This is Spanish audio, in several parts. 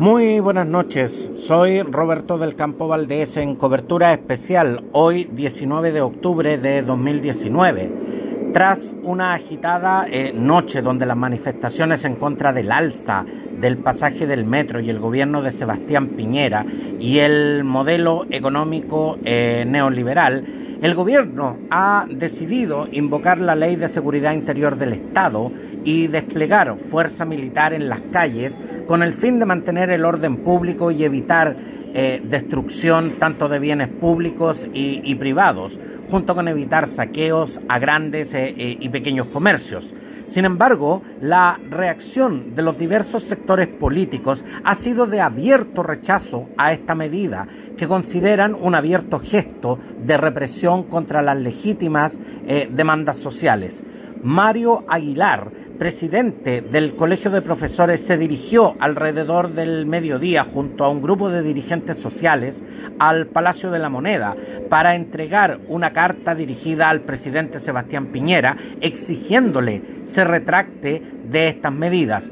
Muy buenas noches, soy Roberto del Campo Valdés en cobertura especial hoy 19 de octubre de 2019. Tras una agitada eh, noche donde las manifestaciones en contra del alza del pasaje del metro y el gobierno de Sebastián Piñera y el modelo económico eh, neoliberal, el gobierno ha decidido invocar la ley de seguridad interior del Estado y desplegar fuerza militar en las calles con el fin de mantener el orden público y evitar eh, destrucción tanto de bienes públicos y, privados, junto con evitar saqueos a grandes eh, eh, y pequeños comercios. Sin embargo, la reacción de los diversos sectores políticos ha sido de abierto rechazo a esta medida, que consideran un abierto gesto de represión contra las legítimas demandas sociales. Mario Aguilar, presidente del Colegio de Profesores se dirigió alrededor del mediodía junto a un grupo de dirigentes sociales al Palacio de la Moneda para entregar una carta dirigida al presidente Sebastián Piñera exigiéndole se retracte de estas medidas.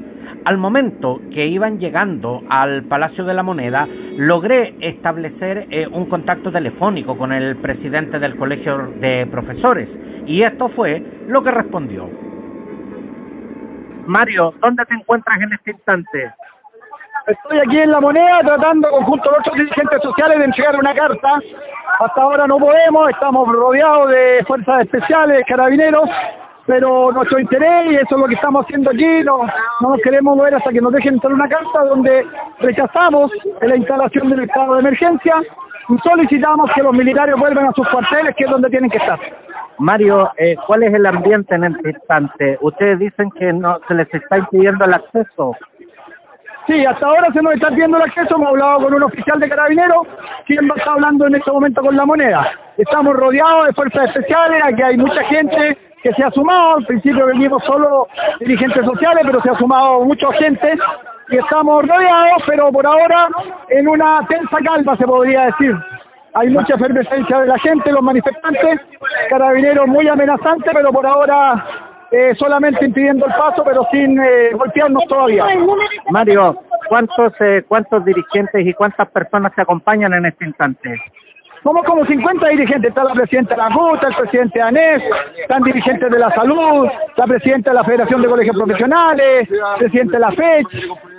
Al momento que iban llegando al Palacio de la Moneda, logré establecer eh, un contacto telefónico con el presidente del Colegio de Profesores y esto fue lo que respondió. Mario, ¿dónde te encuentras en este instante? Estoy aquí en La Moneda tratando junto a otros dirigentes sociales de entregar una carta. Hasta ahora no podemos, estamos rodeados de fuerzas especiales, carabineros, pero nuestro interés, y eso es lo que estamos haciendo aquí, no, no nos queremos mover hasta que nos dejen entrar una carta donde rechazamos la instalación del estado de emergencia y solicitamos que los militares vuelvan a sus cuarteles, que es donde tienen que estar. Mario, eh, ¿cuál es el ambiente en este instante? Ustedes dicen que no se les está impidiendo el acceso. Sí, hasta ahora se nos está pidiendo el acceso. Hemos hablado con un oficial de carabineros, quien está hablando en este momento con la moneda. Estamos rodeados de fuerzas especiales, aquí hay mucha gente que se ha sumado. Al principio venimos solo dirigentes sociales, pero se ha sumado mucha gente y estamos rodeados, pero por ahora en una tensa calma se podría decir hay mucha efervescencia de la gente, los manifestantes, carabineros muy amenazantes, pero por ahora eh, solamente impidiendo el paso, pero sin eh, golpearnos todavía. Mario, ¿cuántos, eh, ¿cuántos dirigentes y cuántas personas te acompañan en este instante? Somos como 50 dirigentes, está la presidenta de la el presidente ANES, están dirigentes de la salud, la presidenta de la Federación de Colegios Profesionales, presidente de la FECH,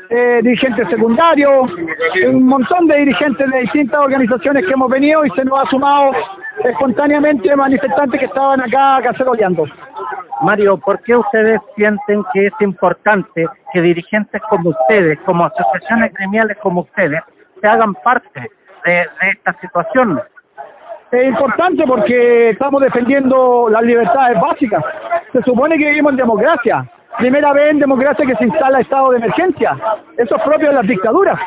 eh, dirigentes secundarios, un montón de dirigentes de distintas organizaciones que hemos venido y se nos ha sumado espontáneamente manifestantes que estaban acá caceroleando. Mario, ¿por qué ustedes sienten que es importante que dirigentes como ustedes, como asociaciones gremiales como ustedes, se hagan parte de, esta situación? Es importante porque estamos defendiendo las libertades básicas. Se supone que vivimos en democracia primera vez en democracia que se instala estado de emergencia. Eso es propio de las dictaduras.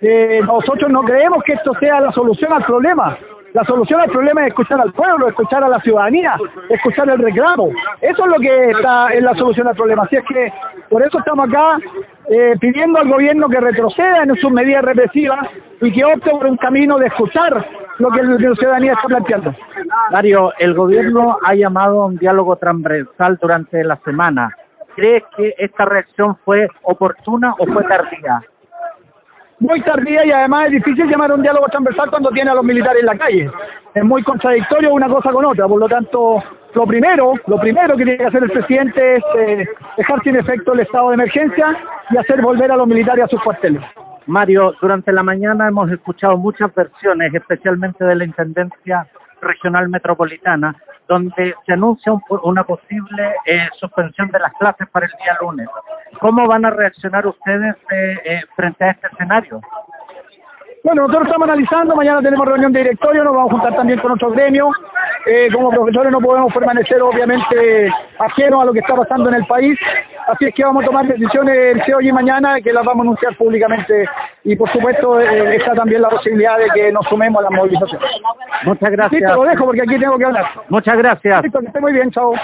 Eh, nosotros no creemos que esto sea la solución al problema. La solución al problema es escuchar al pueblo, escuchar a la ciudadanía, escuchar el reclamo. Eso es lo que está en la solución al problema. Así es que por eso estamos acá eh, pidiendo al gobierno que retroceda en sus medidas represivas y que opte por un camino de escuchar lo que la ciudadanía está planteando. Mario, el gobierno ha llamado a un diálogo transversal durante la semana. ¿Crees que esta reacción fue oportuna o fue tardía? Muy tardía y además es difícil llamar a un diálogo transversal cuando tiene a los militares en la calle. Es muy contradictorio una cosa con otra, por lo tanto, lo primero, lo primero que tiene que hacer el presidente es eh, dejar sin efecto el estado de emergencia y hacer volver a los militares a sus cuarteles. Mario, durante la mañana hemos escuchado muchas versiones, especialmente de la Intendencia Regional Metropolitana, donde se anuncia una posible eh, suspensión de las clases para el día lunes. ¿Cómo van a reaccionar ustedes eh, eh, frente a este escenario? Bueno, nosotros estamos analizando, mañana tenemos reunión de directorio, nos vamos a juntar también con otros gremios. Eh, como profesores no podemos permanecer obviamente ajenos a lo que está pasando en el país, así es que vamos a tomar decisiones hoy y mañana que las vamos a anunciar públicamente y por supuesto eh, está también la posibilidad de que nos sumemos a la movilización. Muchas gracias. Listo, lo dejo porque aquí tengo que hablar. Muchas gracias. Listo, que esté muy bien, chao.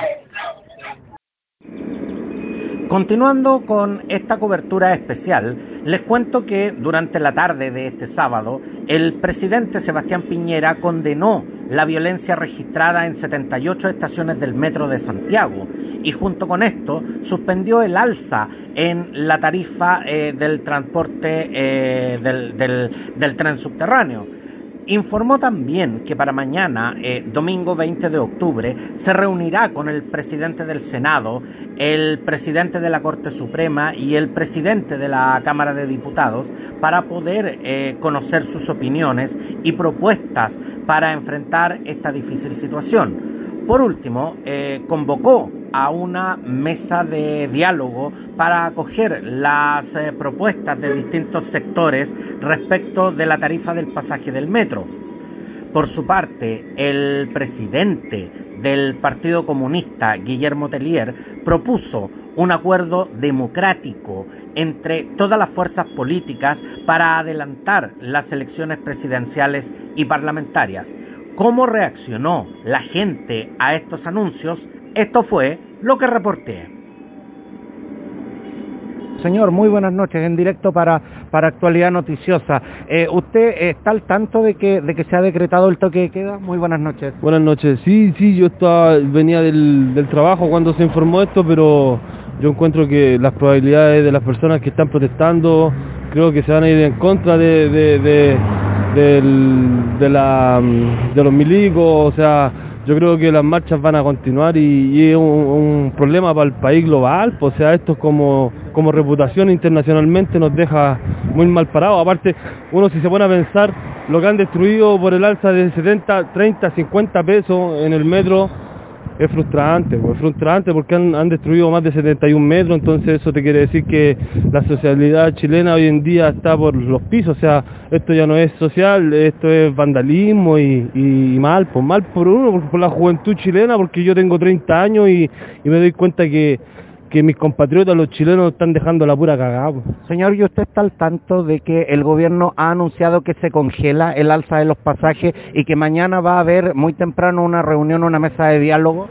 Continuando con esta cobertura especial, les cuento que durante la tarde de este sábado, el presidente Sebastián Piñera condenó la violencia registrada en 78 estaciones del metro de Santiago y junto con esto suspendió el alza en la tarifa eh, del transporte eh, del tren subterráneo Informó también que para mañana, eh, domingo 20 de octubre, se reunirá con el presidente del Senado, el presidente de la Corte Suprema y el presidente de la Cámara de Diputados para poder eh, conocer sus opiniones y propuestas para enfrentar esta difícil situación. Por último, eh, convocó a una mesa de diálogo para acoger las eh, propuestas de distintos sectores respecto de la tarifa del pasaje del metro. Por su parte, el presidente del Partido Comunista, Guillermo Tellier, propuso un acuerdo democrático entre todas las fuerzas políticas para adelantar las elecciones presidenciales y parlamentarias cómo reaccionó la gente a estos anuncios, esto fue lo que reporté. Señor, muy buenas noches, en directo para, para Actualidad Noticiosa. Eh, ¿Usted está al tanto de que, de que se ha decretado el toque de queda? Muy buenas noches. Buenas noches, sí, sí, yo estaba, venía del, trabajo cuando se informó esto, pero yo encuentro que las probabilidades de las personas que están protestando creo que se van a ir en contra de de, la, de los milicos, o sea, yo creo que las marchas van a continuar y, es un, problema para el país global, pues, o sea, esto como, como reputación internacionalmente nos deja muy mal parados. Aparte, uno si se pone a pensar lo que han destruido por el alza de 70, 30, 50 pesos en el metro, es frustrante, es frustrante porque han, destruido más de 71 metros, entonces eso te quiere decir que la socialidad chilena hoy en día está por los pisos, o sea, esto ya no es social, esto es vandalismo y, mal, pues mal por uno, por, la juventud chilena, porque yo tengo 30 años y me doy cuenta que que mis compatriotas, los chilenos, están dejando la pura cagada. Señor, ¿y usted está al tanto de que el gobierno ha anunciado que se congela el alza de los pasajes y que mañana va a haber muy temprano una reunión, una mesa de diálogo?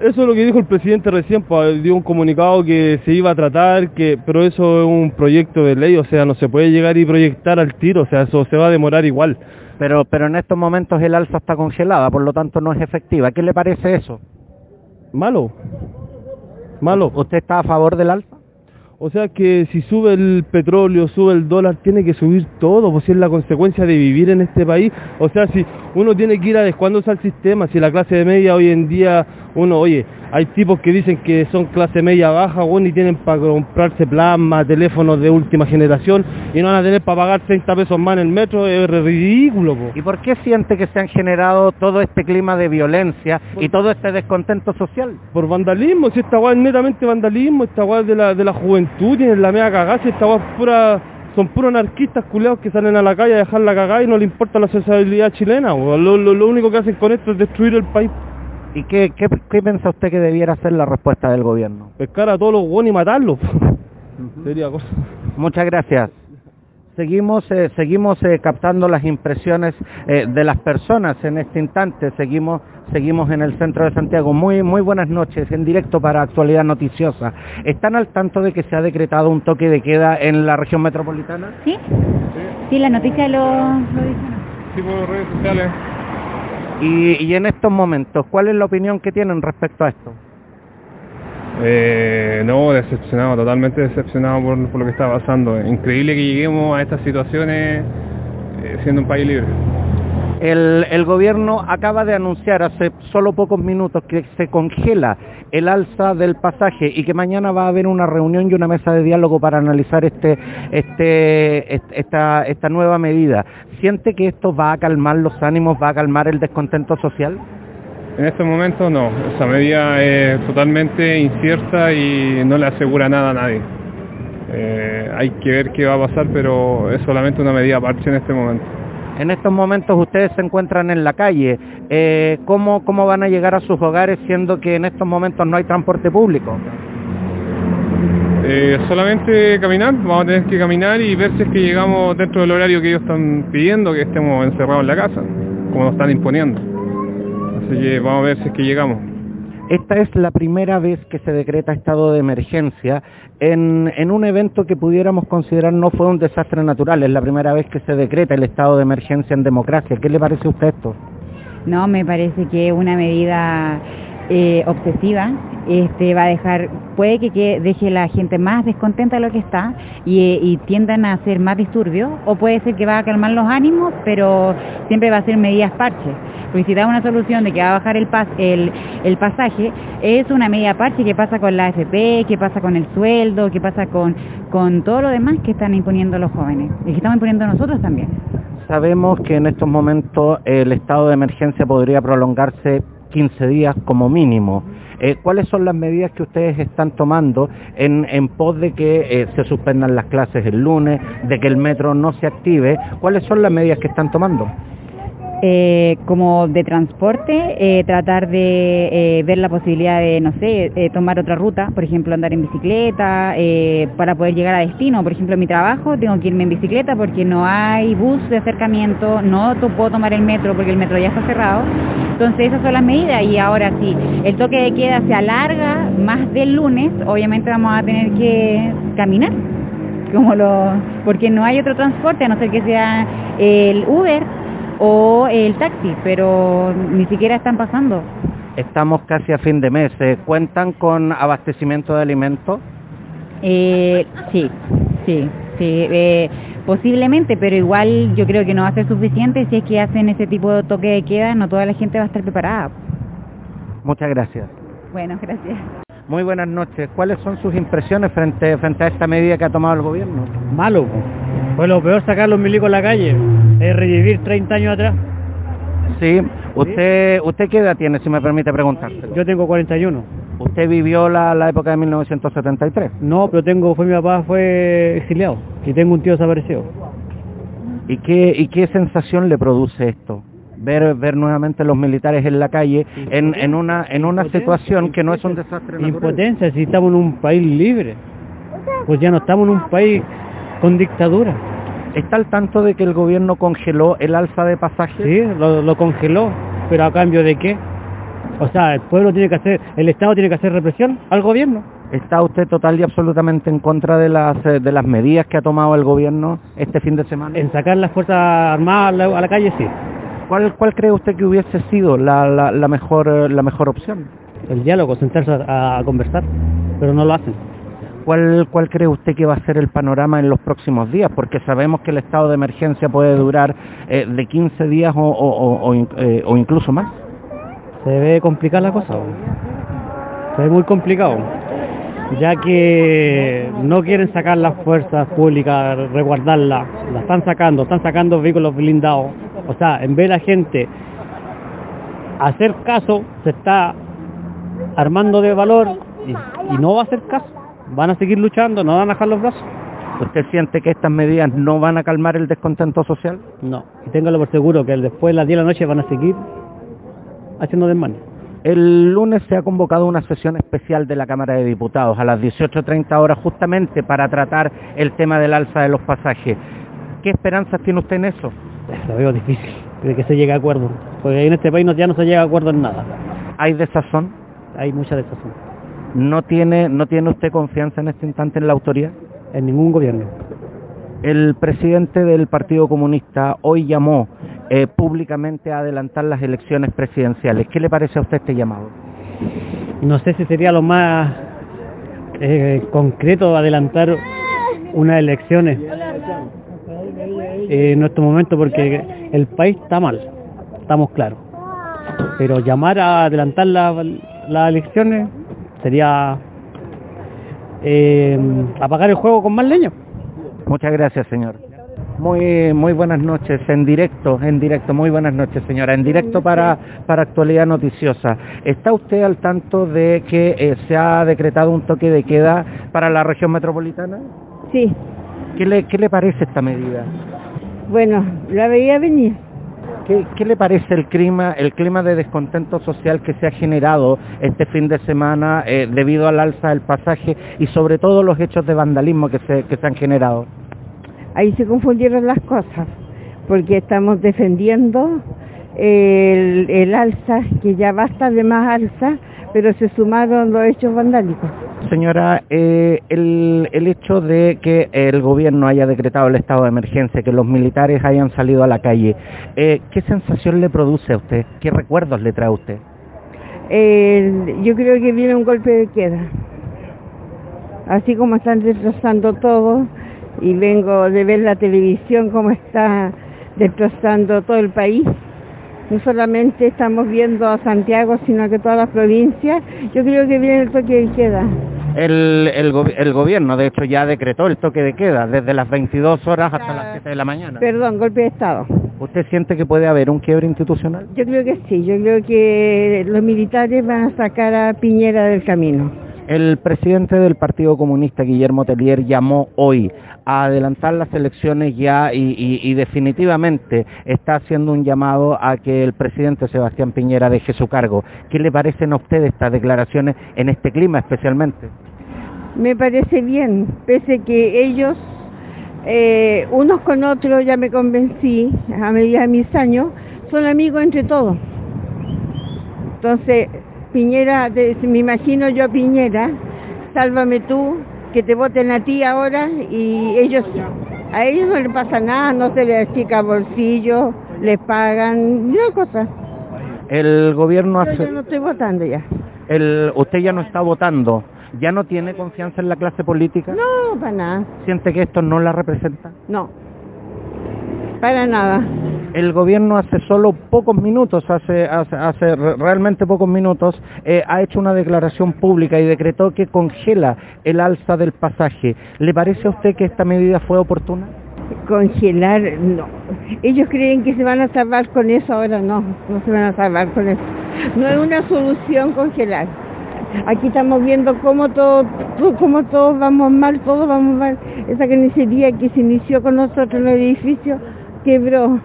Eso es lo que dijo el presidente recién, pues, dio un comunicado que se iba a tratar, que pero eso es un proyecto de ley, o sea, no se puede llegar y proyectar al tiro, o sea, eso se va a demorar igual. Pero, pero en estos momentos el alza está congelada, por lo tanto no es efectiva. ¿Qué le parece eso? Malo malo. ¿Usted está a favor del alza? O sea que si sube el petróleo, sube el dólar, tiene que subir todo, pues es la consecuencia de vivir en este país. O sea, si uno tiene que ir adecuándose al sistema, si la clase de media hoy en día, uno, oye, hay tipos que dicen que son clase media baja, bueno, y tienen para comprarse plasma, teléfonos de última generación, y no van a tener para pagar 30 pesos más en el metro, es ridículo. ¿Y por qué siente que se han generado todo este clima de violencia y todo este descontento social? Por vandalismo, si esta guay es netamente vandalismo, esta guay de la, de la juventud, tienen la media cagada, si esta guay pura son puros anarquistas culeados que salen a la calle a dejar la cagada y no le importa la sociabilidad chilena. Lo, lo, único que hacen con esto es destruir el país. ¿Y qué, qué, piensa usted que debiera ser la respuesta del gobierno? Pescar a todos los buenos y matarlos. Sería cosa. Muchas gracias. Seguimos, eh, seguimos eh, captando las impresiones eh, de las personas en este instante. Seguimos, seguimos en el centro de Santiago. Muy, muy buenas noches, en directo para Actualidad Noticiosa. ¿Están al tanto de que se ha decretado un toque de queda en la región metropolitana? Sí, sí, la noticia lo, lo dice. Sí, por redes sociales. Y, en estos momentos, ¿cuál es la opinión que tienen respecto a esto? Eh, no, decepcionado, totalmente decepcionado por, lo que está pasando. Increíble que lleguemos a estas situaciones eh, siendo un país libre. El, gobierno acaba de anunciar hace solo pocos minutos que se congela el alza del pasaje y que mañana va a haber una reunión y una mesa de diálogo para analizar este, este, esta, esta nueva medida. ¿Siente que esto va a calmar los ánimos, va a calmar el descontento social? En este momento no, esa medida es totalmente incierta y no le asegura nada a nadie. Eh, hay que ver qué va a pasar, pero es solamente una medida parche en este momento. En estos momentos ustedes se encuentran en la calle. Eh, ¿cómo, ¿Cómo van a llegar a sus hogares siendo que en estos momentos no hay transporte público? Eh, solamente caminar, vamos a tener que caminar y ver si es que llegamos dentro del horario que ellos están pidiendo, que estemos encerrados en la casa, como nos están imponiendo. Así que vamos a ver si es que llegamos. Esta es la primera vez que se decreta estado de emergencia en, un evento que pudiéramos considerar no fue un desastre natural, es la primera vez que se decreta el estado de emergencia en democracia. ¿Qué le parece a usted esto? No, me parece que es una medida eh, obsesiva, este va a dejar, puede que, deje la gente más descontenta de lo que está y, y tiendan a hacer más disturbios, o puede ser que va a calmar los ánimos, pero siempre va a ser medidas parches. Porque si da una solución de que va a bajar el, pas, el, el pasaje, es una media parche que pasa con la AFP, que pasa con el sueldo, que pasa con, con todo lo demás que están imponiendo los jóvenes y que estamos imponiendo nosotros también. Sabemos que en estos momentos el estado de emergencia podría prolongarse 15 días como mínimo. Eh, ¿Cuáles son las medidas que ustedes están tomando en, pos de que eh, se suspendan las clases el lunes, de que el metro no se active? ¿Cuáles son las medidas que están tomando? Eh, como de transporte, eh, tratar de eh, ver la posibilidad de, no sé, tomar otra ruta, por ejemplo, andar en bicicleta, para poder llegar a destino. Por ejemplo, en mi trabajo tengo que irme en bicicleta porque no hay bus de acercamiento, no puedo tomar el metro porque el metro ya está cerrado. Entonces esas son las medidas y ahora sí, el toque de queda se alarga más del lunes, obviamente vamos a tener que caminar como lo porque no hay otro transporte a no ser que sea el Uber o el taxi, pero ni siquiera están pasando. Estamos casi a fin de mes. eh, ¿Cuentan con abastecimiento de alimentos? Eh, sí, sí, sí, eh, posiblemente, pero igual yo creo que no va a ser suficiente si es que hacen ese tipo de toque de queda, no toda la gente va a estar preparada. Muchas gracias. Bueno, gracias. Muy buenas noches. ¿Cuáles son sus impresiones frente, frente a esta medida que ha tomado el gobierno? Malo, fue lo peor sacar los milicos a la calle, es revivir 30 años atrás. Sí. ¿Usted, ¿Usted qué edad tiene, si me permite preguntárselo? Yo tengo 41. ¿Usted vivió la, la época de 1973? No, pero tengo, fue mi papá fue exiliado y tengo un tío desaparecido. ¿Y qué, ¿Y qué sensación le produce esto? Ver, ver nuevamente los militares en la calle en, en una, en una situación que no es un desastre natural. Impotencia, si estamos en un país libre, pues ya no estamos en un país con dictadura. ¿Está al tanto de que el gobierno congeló el alza de pasajes? Sí, lo, lo congeló, pero a cambio de qué? O sea, el pueblo tiene que hacer, el Estado tiene que hacer represión al gobierno. ¿Está usted total y absolutamente en contra de las, eh, de las medidas que ha tomado el gobierno este fin de semana? En sacar las Fuerzas Armadas a la, a la calle, sí. ¿Cuál, ¿Cuál cree usted que hubiese sido la, la, la mejor, eh, la mejor opción? El diálogo, sentarse a, a conversar, pero no lo hacen. ¿Cuál, ¿Cuál cree usted que va a ser el panorama en los próximos días? Porque sabemos que el estado de emergencia puede durar eh, de 15 días o, eh, o incluso más. Se ve complicada la cosa. Se ve muy complicado. Ya que no quieren sacar las fuerzas públicas, resguardarlas. La están sacando, están sacando vehículos blindados. O sea, en vez de la gente hacer caso, se está armando de valor y no va a hacer caso. Van a seguir luchando, no van a bajar los brazos. ¿Usted siente que estas medidas no van a calmar el descontento social? No. Y téngalo por seguro que después de las 10 de la noche van a seguir haciendo desmanes. El lunes se ha convocado una sesión especial de la Cámara de Diputados a las 18.30 horas justamente para tratar el tema del alza de los pasajes. ¿Qué esperanzas tiene usted en eso? Lo veo difícil de que se llegue a acuerdo. Porque en este país ya no se llega a acuerdo en nada. ¿Hay desazón? Hay mucha desazón. ¿No tiene, ¿No tiene usted confianza en este instante en la autoridad? En ningún gobierno. El presidente del Partido Comunista hoy llamó eh, públicamente a adelantar las elecciones presidenciales. ¿Qué le parece a usted este llamado? No sé si sería lo más eh, concreto adelantar unas elecciones eh, en nuestro momento porque el país está mal, estamos claros. Pero llamar a adelantar la- las elecciones sería eh, apagar el juego con más leña. Muchas gracias, señor. Muy, muy buenas noches, en directo, en directo, muy buenas noches, señora, en directo para, para Actualidad Noticiosa. ¿Está usted al tanto de que eh, se ha decretado un toque de queda para la región metropolitana? Sí, ¿Qué le, qué le parece esta medida? bueno, la veía venir. ¿Qué, le parece el clima, el clima de descontento social que se ha generado este fin de semana eh, debido al alza del pasaje y sobre todo los hechos de vandalismo que se, han generado? Ahí se confundieron las cosas, porque estamos defendiendo el alza, que ya basta de más alza, pero se sumaron los hechos vandálicos. Señora, eh, el, hecho de que el gobierno haya decretado el estado de emergencia, que los militares hayan salido a la calle, eh, ¿qué sensación le produce a usted? ¿Qué recuerdos le trae a usted? yo creo que viene un golpe de queda. Así como están destrozando todo, y vengo de ver la televisión como está destrozando todo el país. No solamente estamos viendo a Santiago, sino que todas las provincias. Yo creo que viene el toque de queda. El, el, gobierno, de hecho, ya decretó el toque de queda desde las 22 horas hasta las 7 de la mañana. Perdón, golpe de Estado. ¿Usted siente que puede haber un quiebre institucional? Yo creo que sí, yo creo que los militares van a sacar a Piñera del camino. El presidente del Partido Comunista, Guillermo Tellier, llamó hoy a adelantar las elecciones ya y, definitivamente está haciendo un llamado a que el presidente Sebastián Piñera deje su cargo. ¿Qué le parecen a usted estas declaraciones en este clima especialmente? Me parece bien, pese que ellos, eh, unos con otros, ya me convencí, a medida de mis años, son amigos entre todos. Entonces, Piñera, me imagino yo Piñera, sálvame tú, que te voten a ti ahora y ellos, a ellos no les pasa nada, no se les chica bolsillo, les pagan, no cosas. El gobierno hace... Yo no estoy votando ya. El, usted ya no está votando. ¿Ya no tiene confianza en la clase política? No, para nada. ¿Siente que esto no la representa? No, para nada el gobierno hace solo pocos minutos, hace, realmente pocos minutos, eh, ha hecho una declaración pública y decretó que congela el alza del pasaje. ¿Le parece a usted que esta medida fue oportuna? Congelar, no. Ellos creen que se van a salvar con eso, ahora no, no se van a salvar con eso. No es una solución congelar. Aquí estamos viendo cómo todo, cómo todos vamos mal, todos vamos mal. Esa carnicería que se inició con nosotros en el edificio quebró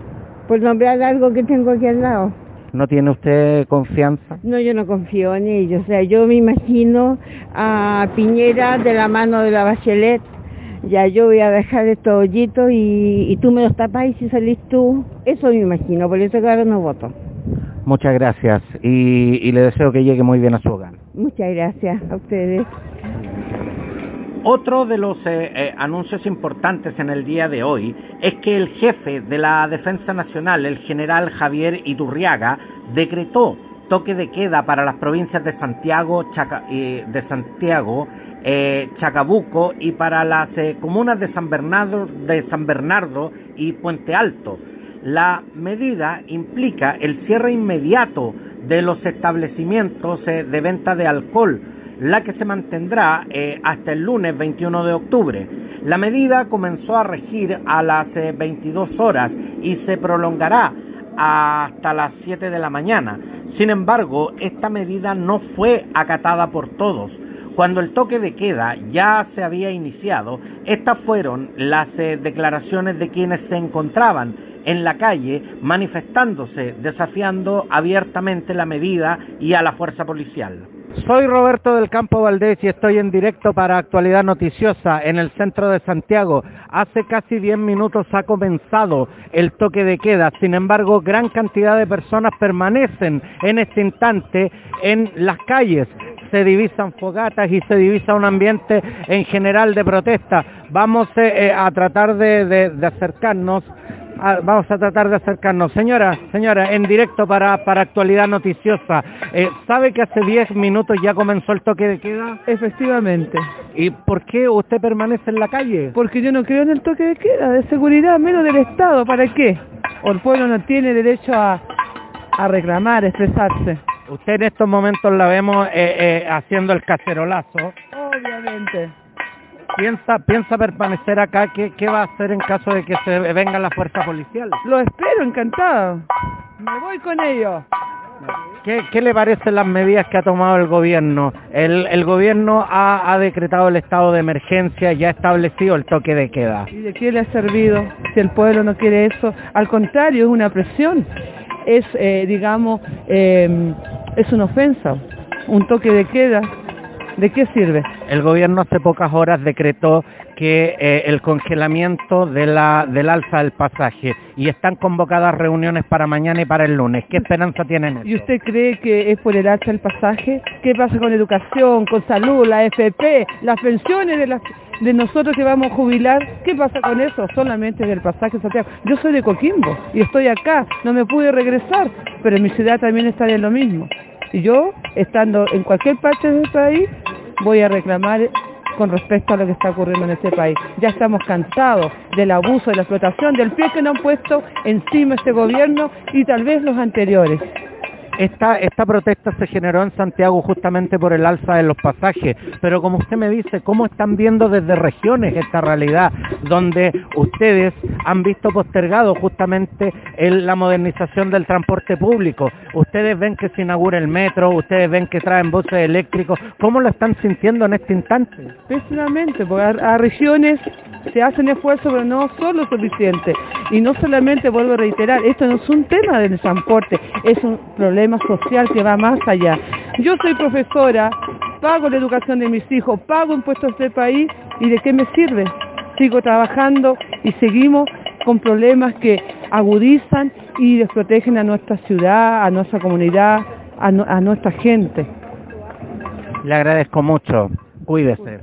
por nombrar algo que tengo aquí al lado. ¿No tiene usted confianza? No, yo no confío en ellos. O sea, yo me imagino a Piñera de la mano de la Bachelet. Ya yo voy a dejar estos hoyitos y, y tú me los tapas y si salís tú. Eso me imagino, por eso claro no voto. Muchas gracias y, y le deseo que llegue muy bien a su hogar. Muchas gracias a ustedes. Otro de los eh, eh, anuncios importantes en el día de hoy es que el jefe de la Defensa Nacional, el general Javier Iturriaga, decretó toque de queda para las provincias de Santiago, eh, de Santiago, Chacabuco y para las comunas de San Bernardo, de San Bernardo y Puente Alto. La medida implica el cierre inmediato de los establecimientos de venta de alcohol la que se mantendrá eh, hasta el lunes 21 de octubre. La medida comenzó a regir a las 22 eh, horas y se prolongará hasta las 7 de la mañana. Sin embargo, esta medida no fue acatada por todos. Cuando el toque de queda ya se había iniciado, estas fueron las eh, declaraciones de quienes se encontraban en la calle manifestándose, desafiando abiertamente la medida y a la fuerza policial. Soy Roberto del Campo Valdés y estoy en directo para Actualidad Noticiosa en el centro de Santiago. Hace casi 10 minutos ha comenzado el toque de queda. Sin embargo, gran cantidad de personas permanecen en este instante en las calles. Se divisan fogatas y se divisa un ambiente en general de protesta. Vamos eh, eh, a tratar de acercarnos vamos a tratar de acercarnos. Señora, señora, en directo para, actualidad noticiosa, eh, ¿sabe que hace 10 minutos ya comenzó el toque de queda? Efectivamente. ¿Y por qué usted permanece en la calle? Porque yo no creo en el toque de queda, de seguridad, menos del Estado. ¿Para qué? O el pueblo no tiene derecho a, reclamar, expresarse. Usted en estos momentos la vemos eh, eh, haciendo el cacerolazo. Obviamente piensa, piensa permanecer acá, ¿qué, ¿qué va a hacer en caso de que se venga la fuerza policial? Lo espero, encantado. Me voy con ellos. ¿Qué, ¿Qué, le parecen las medidas que ha tomado el gobierno? El, el gobierno ha, ha, decretado el estado de emergencia y ha establecido el toque de queda. ¿Y de qué le ha servido si el pueblo no quiere eso? Al contrario, es una presión. Es, eh, digamos, eh, es una ofensa. Un toque de queda ¿De qué sirve? El gobierno hace pocas horas decretó que eh, el congelamiento de la, del alza del pasaje y están convocadas reuniones para mañana y para el lunes. ¿Qué esperanza tienen? ¿Y usted cree que es por el alza del pasaje? ¿Qué pasa con educación, con salud, la FP, las pensiones de, de nosotros que vamos a jubilar? ¿Qué pasa con eso? Solamente del pasaje Santiago. Yo soy de Coquimbo y estoy acá, no me pude regresar, pero en mi ciudad también está de lo mismo. Y yo estando en cualquier parte del país, voy a reclamar con respecto a lo que está ocurriendo en este país. Ya estamos cansados del abuso, de la explotación, del pie que nos han puesto encima este gobierno y tal vez los anteriores. Esta, esta protesta se generó en Santiago justamente por el alza de los pasajes, pero como usted me dice, ¿cómo están viendo desde regiones esta realidad donde ustedes han visto postergado justamente la modernización del transporte público? Ustedes ven que se inaugura el metro, ustedes ven que traen buses eléctricos, ¿cómo lo están sintiendo en este instante? Pésimamente, porque a, a regiones se hacen esfuerzos, pero no son lo suficiente. Y no solamente, vuelvo a reiterar, esto no es un tema del transporte, es un problema social que va más allá. Yo soy profesora, pago la educación de mis hijos, pago impuestos de este país, ¿y de qué me sirve? Sigo trabajando y seguimos con problemas que agudizan y desprotegen a nuestra ciudad, a nuestra comunidad, a nuestra gente. Le agradezco mucho. Cuídese.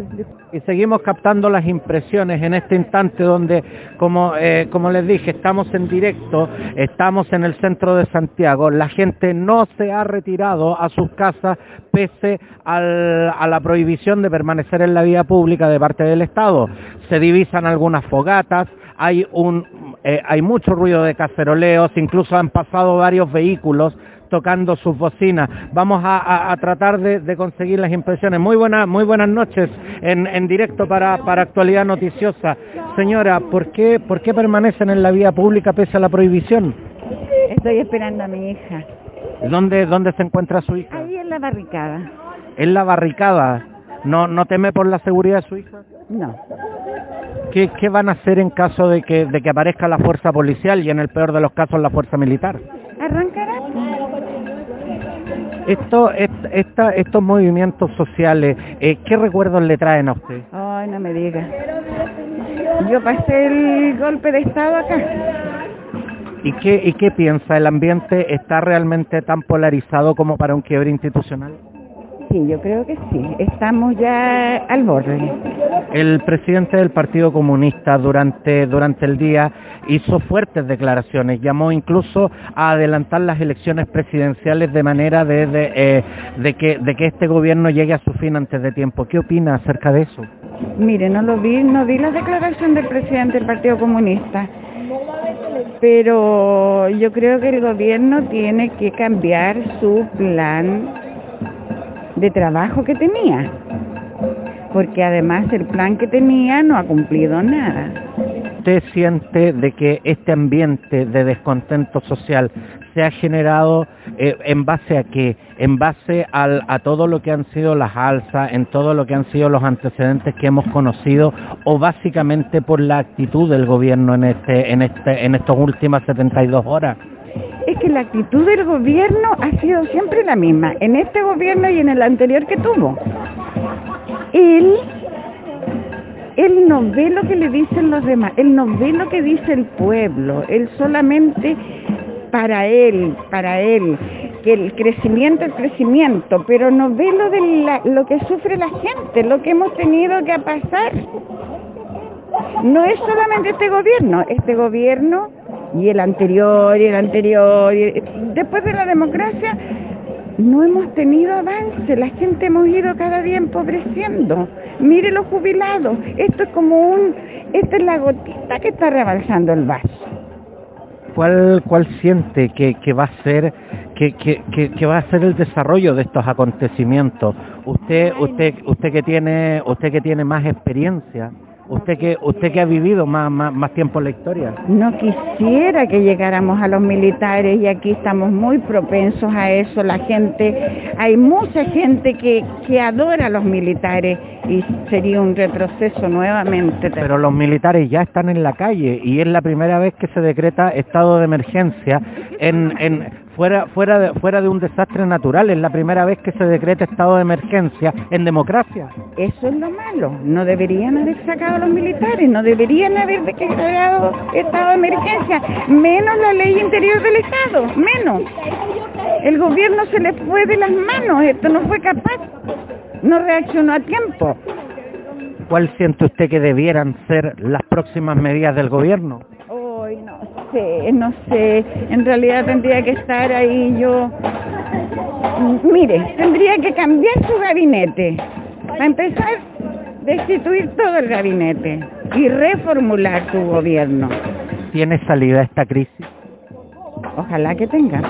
Y seguimos captando las impresiones en este instante donde, como, eh, como les dije, estamos en directo, estamos en el centro de Santiago, la gente no se ha retirado a sus casas pese al- a la prohibición de permanecer en la vía pública de parte del Estado. Se divisan algunas fogatas, hay, un, eh, hay mucho ruido de caceroleos, incluso han pasado varios vehículos tocando sus bocinas. Vamos a, a- a tratar de, de conseguir las impresiones. Muy buenas, muy buenas noches en, en directo para, para Actualidad Noticiosa. Señora, ¿por qué, ¿por qué permanecen en la vía pública pese a la prohibición? Estoy esperando a mi hija. ¿Dónde, dónde se encuentra su hija? Ahí en la barricada. En la barricada. ¿No, ¿No teme por la seguridad de su hija? No. ¿Qué, qué van a hacer en caso de que, de que aparezca la fuerza policial y en el peor de los casos la fuerza militar? Arrancará. Esto, est- esta- estos movimientos sociales, eh, ¿qué recuerdos le traen a usted? Ay, no me diga. Yo pasé el golpe de Estado acá. ¿Y qué, ¿Y qué piensa? ¿El ambiente está realmente tan polarizado como para un quiebre institucional? Sí, yo creo que sí. Estamos ya al borde. El presidente del Partido Comunista durante, durante el día hizo fuertes declaraciones, llamó incluso a adelantar las elecciones presidenciales de manera de, de, eh, de que, de que este gobierno llegue a su fin antes de tiempo. ¿Qué opina acerca de eso? Mire, no lo vi, no vi la declaración del presidente del Partido Comunista. Pero yo creo que el gobierno tiene que cambiar su plan de trabajo que tenía. Porque además el plan que tenía no ha cumplido nada. ¿Usted siente de que este ambiente de descontento social se ha generado eh, en base a qué? En base al- a todo lo que han sido las alzas, en todo lo que han sido los antecedentes que hemos conocido, o básicamente por la actitud del gobierno en este, en este, en estas últimas 72 horas. Es que la actitud del gobierno ha sido siempre la misma, en este gobierno y en el anterior que tuvo. Él, él no ve lo que le dicen los demás, él no ve lo que dice el pueblo, él solamente para él, para él, que el crecimiento, el crecimiento, pero no ve lo, de la- lo que sufre la gente, lo que hemos tenido que pasar. No es solamente este gobierno, este gobierno y el anterior y el anterior. y- después de la democracia no hemos tenido avance, la gente hemos ido cada día empobreciendo. Mire los jubilados, esto es como un, esta es la gotita que está rebalsando el vaso. ¿Cuál, cuál siente que, va a ser que va a ser el desarrollo de estos acontecimientos? Usted, usted, usted que tiene, usted que tiene más experiencia, usted que, usted que ha vivido más, más, más tiempo en la historia. No quisiera que llegáramos a los militares y aquí estamos muy propensos a eso. La gente, hay mucha gente que, que adora a los militares y sería un retroceso nuevamente. Pero los militares ya están en la calle y es la primera vez que se decreta estado de emergencia en, en fuera fuera de, fuera de un desastre natural. Es la primera vez que se decreta estado de emergencia en democracia. Eso es lo malo. No deberían haber sacado a los militares, no deberían haber declarado estado de emergencia, menos la ley interior del Estado, menos. El gobierno se le fue de las manos, esto no fue capaz, no reaccionó a tiempo. ¿Cuál siente usted que debieran ser las próximas medidas del gobierno? Sé, no sé, en realidad tendría que estar ahí yo Mire, tendría que cambiar su gabinete. A empezar, destituir todo el gabinete y reformular su gobierno. ¿Tiene salida esta crisis? Ojalá que tenga.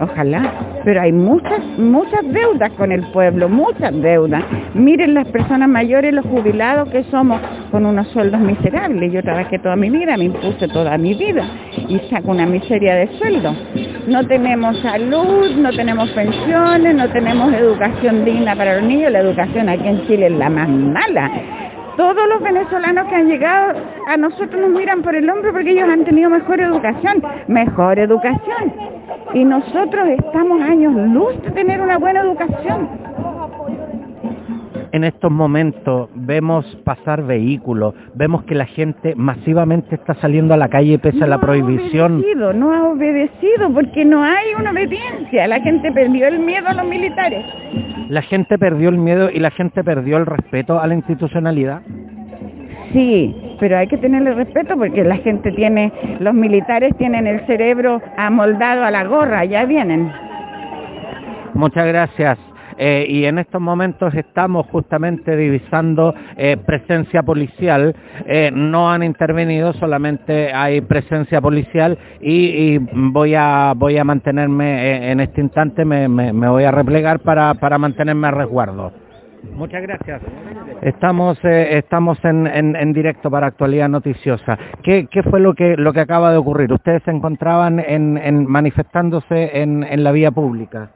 Ojalá. Pero hay muchas, muchas deudas con el pueblo, muchas deudas. Miren las personas mayores, los jubilados que somos con unos sueldos miserables. Yo trabajé toda mi vida, me impuse toda mi vida y saco una miseria de sueldo. No tenemos salud, no tenemos pensiones, no tenemos educación digna para los niños. La educación aquí en Chile es la más mala todos los venezolanos que han llegado a nosotros nos miran por el hombro porque ellos han tenido mejor educación, mejor educación. Y nosotros estamos años luz de tener una buena educación en estos momentos vemos pasar vehículos, vemos que la gente masivamente está saliendo a la calle pese a la prohibición. Ha obedecido, no ha obedecido porque no hay una obediencia. La gente perdió el miedo a los militares. La gente perdió el miedo y la gente perdió el respeto a la institucionalidad. Sí, pero hay que tenerle respeto porque la gente tiene, los militares tienen el cerebro amoldado a la gorra, ya vienen. Muchas gracias. Eh, y en estos momentos estamos justamente divisando eh, presencia policial. Eh, no han intervenido, solamente hay presencia policial y, voy a voy a mantenerme en este instante, me, voy a replegar para, para mantenerme a resguardo. Muchas gracias. Estamos estamos en, en, directo para actualidad noticiosa. ¿Qué, ¿Qué, fue lo que lo que acaba de ocurrir? Ustedes se encontraban en, en manifestándose en, en la vía pública.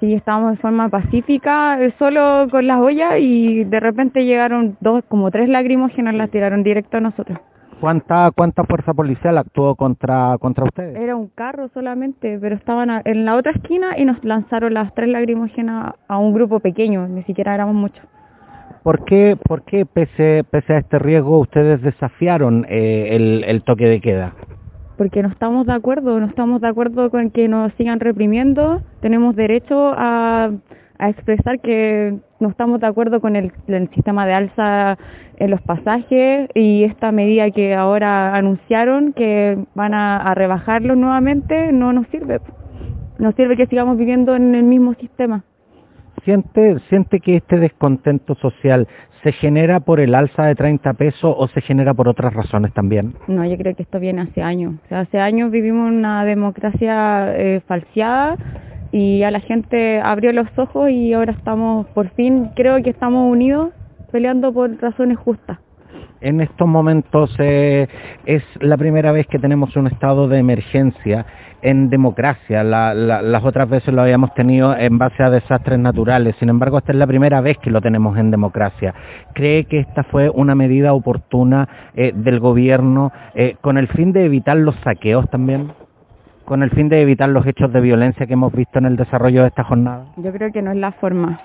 Sí, estábamos de forma pacífica, eh, solo con las ollas y de repente llegaron dos, como tres lacrimógenas, las tiraron directo a nosotros. ¿Cuánta, cuánta fuerza policial actuó contra, contra ustedes? Era un carro solamente, pero estaban en la otra esquina y nos lanzaron las tres lacrimógenas a un grupo pequeño, ni siquiera éramos muchos. ¿Por qué, por qué pese, pese a este riesgo ustedes desafiaron eh, el, el toque de queda? Porque no estamos de acuerdo, no estamos de acuerdo con que nos sigan reprimiendo, tenemos derecho a, expresar que no estamos de acuerdo con el, sistema de alza en los pasajes y esta medida que ahora anunciaron que van a, a rebajarlo nuevamente no nos sirve. No sirve que sigamos viviendo en el mismo sistema. ¿Siente, ¿Siente que este descontento social se genera por el alza de 30 pesos o se genera por otras razones también? No, yo creo que esto viene hace años. O sea, hace años vivimos una democracia eh, falseada y a la gente abrió los ojos y ahora estamos, por fin, creo que estamos unidos peleando por razones justas en estos momentos eh, es la primera vez que tenemos un estado de emergencia en democracia. las otras veces lo habíamos tenido en base a desastres naturales. Sin embargo, esta es la primera vez que lo tenemos en democracia. ¿Cree que esta fue una medida oportuna eh, del gobierno eh, con el fin de evitar los saqueos también? ¿Con el fin de evitar los hechos de violencia que hemos visto en el desarrollo de esta jornada? Yo creo que no es la forma.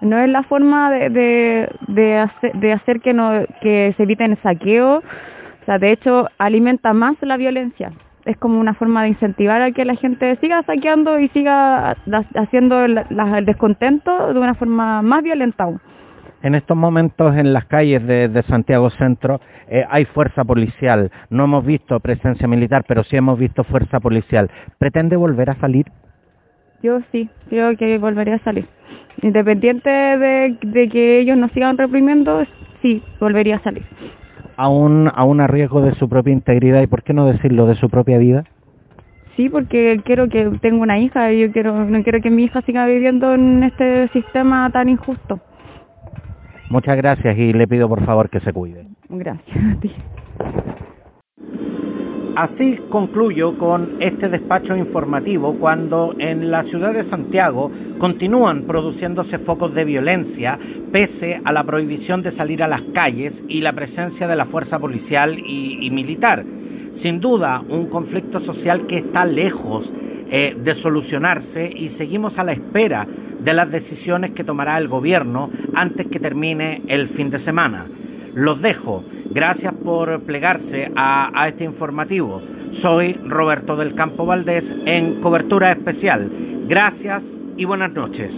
No es la forma de, de, hacer, de hacer que, no, que se eviten saqueos. O sea, de hecho, alimenta más la violencia es como una forma de incentivar a que la gente siga saqueando y siga haciendo el, descontento de una forma más violenta aún. En estos momentos en las calles de, Santiago Centro eh, hay fuerza policial. No hemos visto presencia militar, pero sí hemos visto fuerza policial. ¿Pretende volver a salir? Yo sí, creo que volvería a salir. Independiente de, de que ellos nos sigan reprimiendo, sí, volvería a salir aún, aún a riesgo de su propia integridad y, por qué no decirlo, de su propia vida? Sí, porque quiero que tengo una hija y yo quiero, no quiero que mi hija siga viviendo en este sistema tan injusto. Muchas gracias y le pido por favor que se cuide. Gracias a ti. Así concluyo con este despacho informativo cuando en la ciudad de Santiago continúan produciéndose focos de violencia pese a la prohibición de salir a las calles y la presencia de la fuerza policial y, militar. Sin duda, un conflicto social que está lejos eh, de solucionarse y seguimos a la espera de las decisiones que tomará el gobierno antes que termine el fin de semana. Los dejo. Gracias por plegarse a, este informativo. Soy Roberto del Campo Valdés en cobertura especial. Gracias y buenas noches.